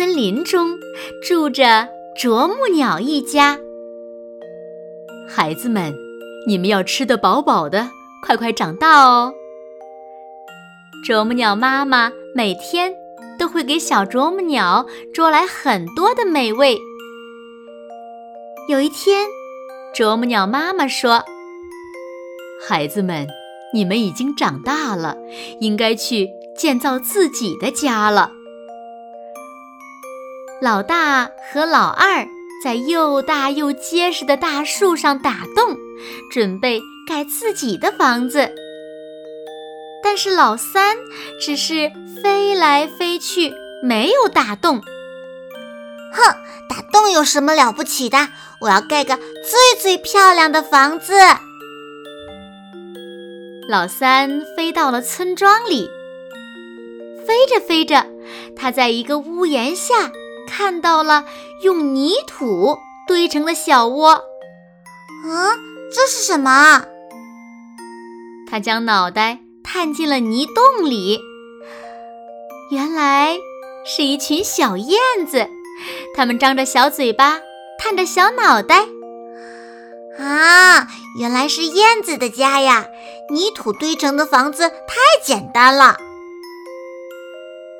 森林中住着啄木鸟一家。孩子们，你们要吃得饱饱的，快快长大哦。啄木鸟妈妈每天都会给小啄木鸟捉来很多的美味。有一天，啄木鸟妈妈说：“孩子们，你们已经长大了，应该去建造自己的家了。”老大和老二在又大又结实的大树上打洞，准备盖自己的房子。但是老三只是飞来飞去，没有打洞。哼，打洞有什么了不起的？我要盖个最最漂亮的房子。老三飞到了村庄里，飞着飞着，他在一个屋檐下。看到了用泥土堆成的小窝，啊，这是什么？他将脑袋探进了泥洞里，原来是一群小燕子，它们张着小嘴巴，探着小脑袋。啊，原来是燕子的家呀！泥土堆成的房子太简单了。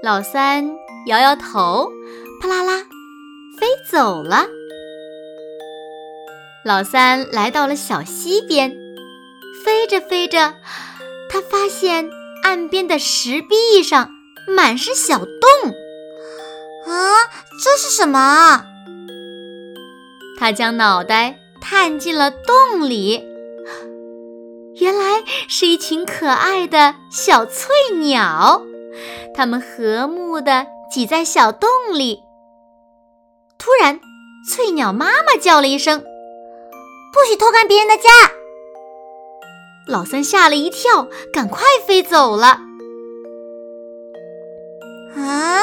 老三摇摇头。啪啦啦，飞走了。老三来到了小溪边，飞着飞着，他发现岸边的石壁上满是小洞。啊，这是什么？他将脑袋探进了洞里，原来是一群可爱的小翠鸟，它们和睦地挤在小洞里。突然，翠鸟妈妈叫了一声：“不许偷看别人的家！”老三吓了一跳，赶快飞走了。啊，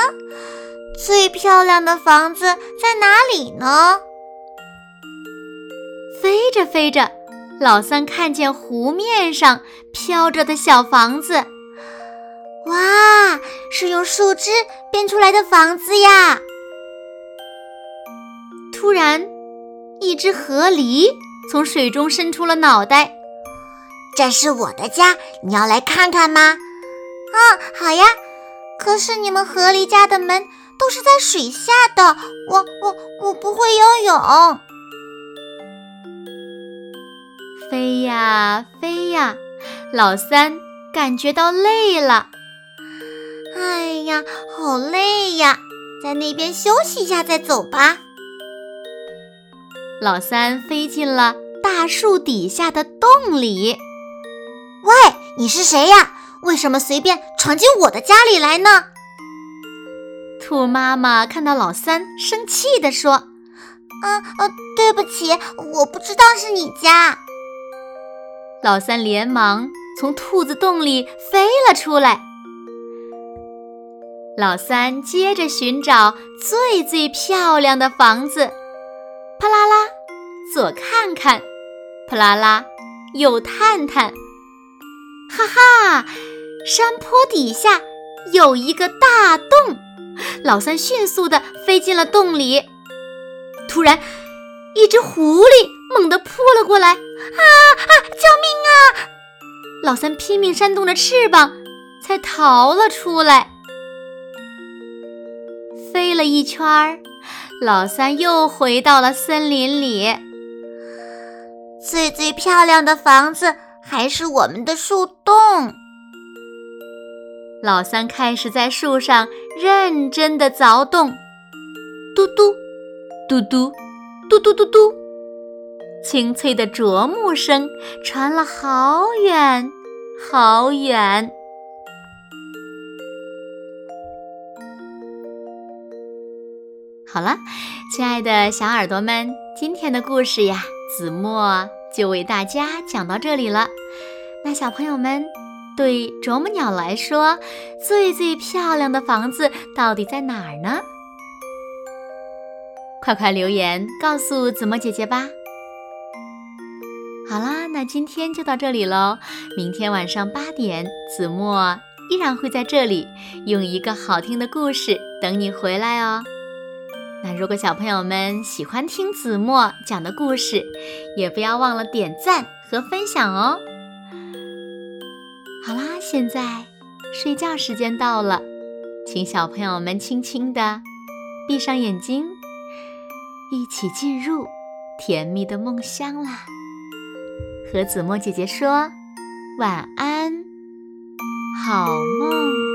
最漂亮的房子在哪里呢？飞着飞着，老三看见湖面上飘着的小房子。哇，是用树枝编出来的房子呀！突然，一只河狸从水中伸出了脑袋。这是我的家，你要来看看吗？啊，好呀。可是你们河狸家的门都是在水下的，我我我不会游泳。飞呀飞呀，老三感觉到累了。哎呀，好累呀，在那边休息一下再走吧。老三飞进了大树底下的洞里。喂，你是谁呀？为什么随便闯进我的家里来呢？兔妈妈看到老三，生气地说：“啊呃，对不起，我不知道是你家。”老三连忙从兔子洞里飞了出来。老三接着寻找最最漂亮的房子。啪啦啦，左看看，啪啦啦，右探探，哈哈，山坡底下有一个大洞。老三迅速地飞进了洞里。突然，一只狐狸猛地扑了过来，啊啊！救命啊！老三拼命扇动着翅膀，才逃了出来。了一圈。老三又回到了森林里。最最漂亮的房子还是我们的树洞。老三开始在树上认真的凿洞，嘟嘟，嘟嘟，嘟嘟嘟嘟，清脆的啄木声传了好远好远。好了，亲爱的小耳朵们，今天的故事呀，子墨就为大家讲到这里了。那小朋友们，对啄木鸟来说，最最漂亮的房子到底在哪儿呢？快快留言告诉子墨姐姐吧。好啦，那今天就到这里喽。明天晚上八点，子墨依然会在这里，用一个好听的故事等你回来哦。那如果小朋友们喜欢听子墨讲的故事，也不要忘了点赞和分享哦。好啦，现在睡觉时间到了，请小朋友们轻轻的闭上眼睛，一起进入甜蜜的梦乡啦。和子墨姐姐说晚安，好梦。